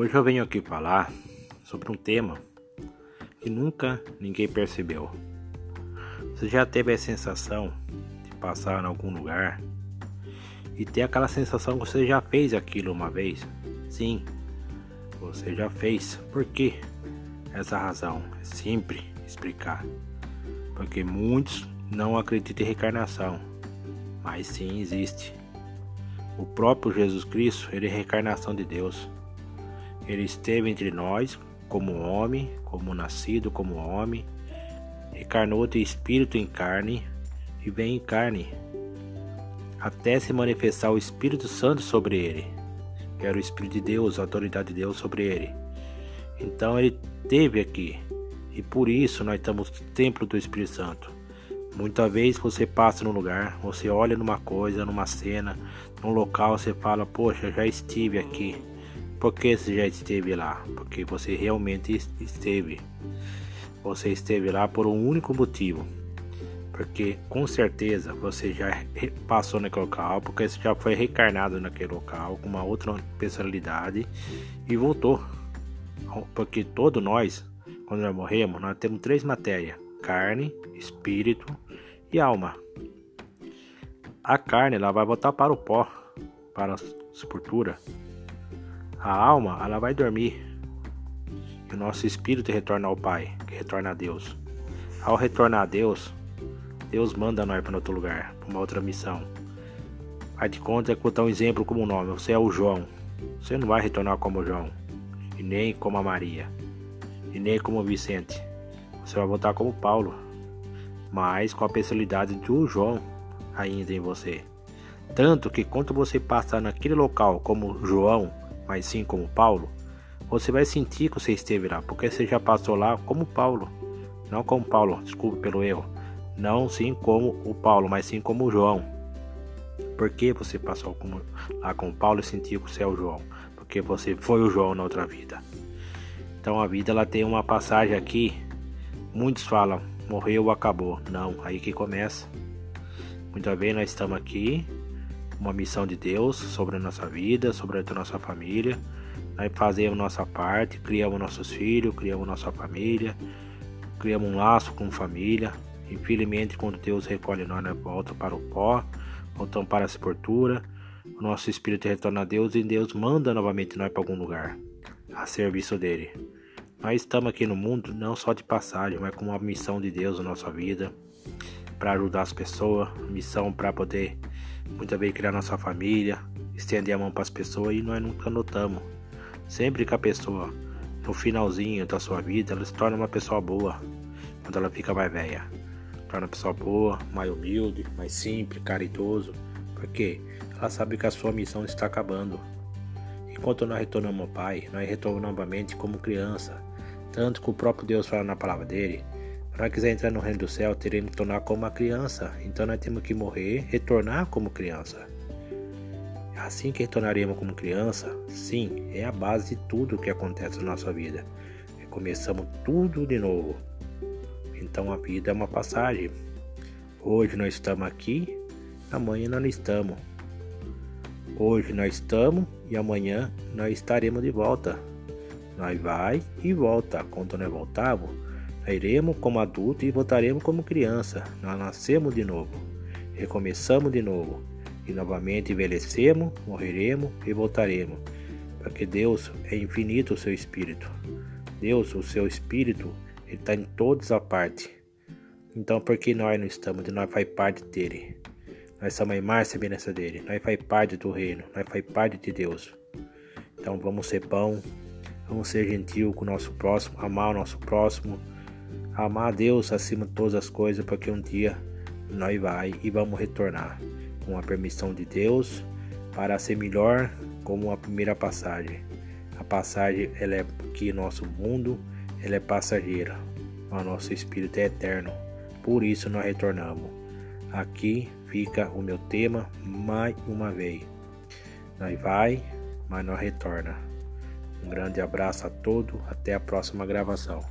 Hoje eu venho aqui falar sobre um tema que nunca ninguém percebeu. Você já teve a sensação de passar em algum lugar e ter aquela sensação que você já fez aquilo uma vez? Sim, você já fez. Por quê? Essa razão é sempre explicar. Porque muitos não acreditam em reencarnação, mas sim existe. O próprio Jesus Cristo, ele é a reencarnação de Deus. Ele esteve entre nós como homem, como nascido como homem, encarnou de espírito em carne e vem em carne, até se manifestar o Espírito Santo sobre ele, que era o Espírito de Deus, a autoridade de Deus sobre ele. Então ele teve aqui, e por isso nós estamos no templo do Espírito Santo. Muitas vezes você passa num lugar, você olha numa coisa, numa cena, num local, você fala, poxa, já estive aqui. Por que você já esteve lá? Porque você realmente esteve. Você esteve lá por um único motivo. Porque com certeza você já passou naquele local, porque você já foi reencarnado naquele local com uma outra personalidade e voltou. Porque todos nós, quando nós morremos, nós temos três matérias: carne, espírito e alma. A carne ela vai voltar para o pó, para a sepultura. A alma ela vai dormir. E o nosso espírito retorna ao Pai, que retorna a Deus. Ao retornar a Deus, Deus manda nós para outro lugar, para uma outra missão. Faz de conta vou dar um exemplo como nome. Você é o João. Você não vai retornar como João. E nem como a Maria. E nem como Vicente. Você vai voltar como Paulo mas com a personalidade do João ainda em você. Tanto que quando você passar naquele local como João, mas sim como Paulo, você vai sentir que você esteve lá, porque você já passou lá como Paulo. Não como Paulo, desculpe pelo erro. Não sim como o Paulo, mas sim como o João. Por que você passou como, lá com Paulo e sentiu que você é o João? Porque você foi o João na outra vida. Então a vida ela tem uma passagem aqui. Muitos falam, morreu, acabou. Não, aí que começa. Muitas vezes nós estamos aqui, uma missão de Deus sobre a nossa vida, sobre a nossa família. Nós fazemos nossa parte, criamos nossos filhos, criamos nossa família, criamos um laço com família. Infelizmente, quando Deus recolhe nós, nós volta para o pó, voltamos para a sepultura. O nosso espírito retorna a Deus e Deus manda novamente nós para algum lugar, a serviço dele. Nós estamos aqui no mundo não só de passagem, mas com uma missão de Deus na nossa vida, para ajudar as pessoas, missão para poder muitas vezes criar nossa família, estender a mão para as pessoas e nós nunca notamos. Sempre que a pessoa, no finalzinho da sua vida, ela se torna uma pessoa boa, quando ela fica mais velha. Torna uma pessoa boa, mais humilde, mais simples, caridoso, porque ela sabe que a sua missão está acabando. Enquanto nós retornamos ao Pai, nós retornamos novamente como criança, tanto que o próprio Deus fala na palavra dele. Para quiser entrar no reino do céu, teremos que tornar como uma criança. Então nós temos que morrer, retornar como criança. Assim que retornaremos como criança, sim, é a base de tudo que acontece na nossa vida. Começamos tudo de novo. Então a vida é uma passagem. Hoje nós estamos aqui, amanhã nós não estamos. Hoje nós estamos e amanhã nós estaremos de volta. Nós vai e volta. Quando nós voltarmos, nós iremos como adulto e voltaremos como criança. Nós nascemos de novo, recomeçamos de novo e novamente envelhecemos, morreremos e voltaremos. Porque Deus é infinito o seu espírito. Deus, o seu espírito, ele está em todas as partes. Então, por que nós não estamos? Nós faz parte dele. Nós somos a imagem e semelhança dele. Nós faz parte do reino. Nós faz parte de Deus. Então, vamos ser bom, Vamos ser gentil com o nosso próximo, amar o nosso próximo, amar a Deus acima de todas as coisas, porque um dia nós vai e vamos retornar com a permissão de Deus para ser melhor como a primeira passagem. A passagem ela é que nosso mundo ela é passageira, mas nosso espírito é eterno. Por isso nós retornamos. Aqui fica o meu tema mais uma vez. Nós vai, mas nós retorna. Um grande abraço a todos, até a próxima gravação.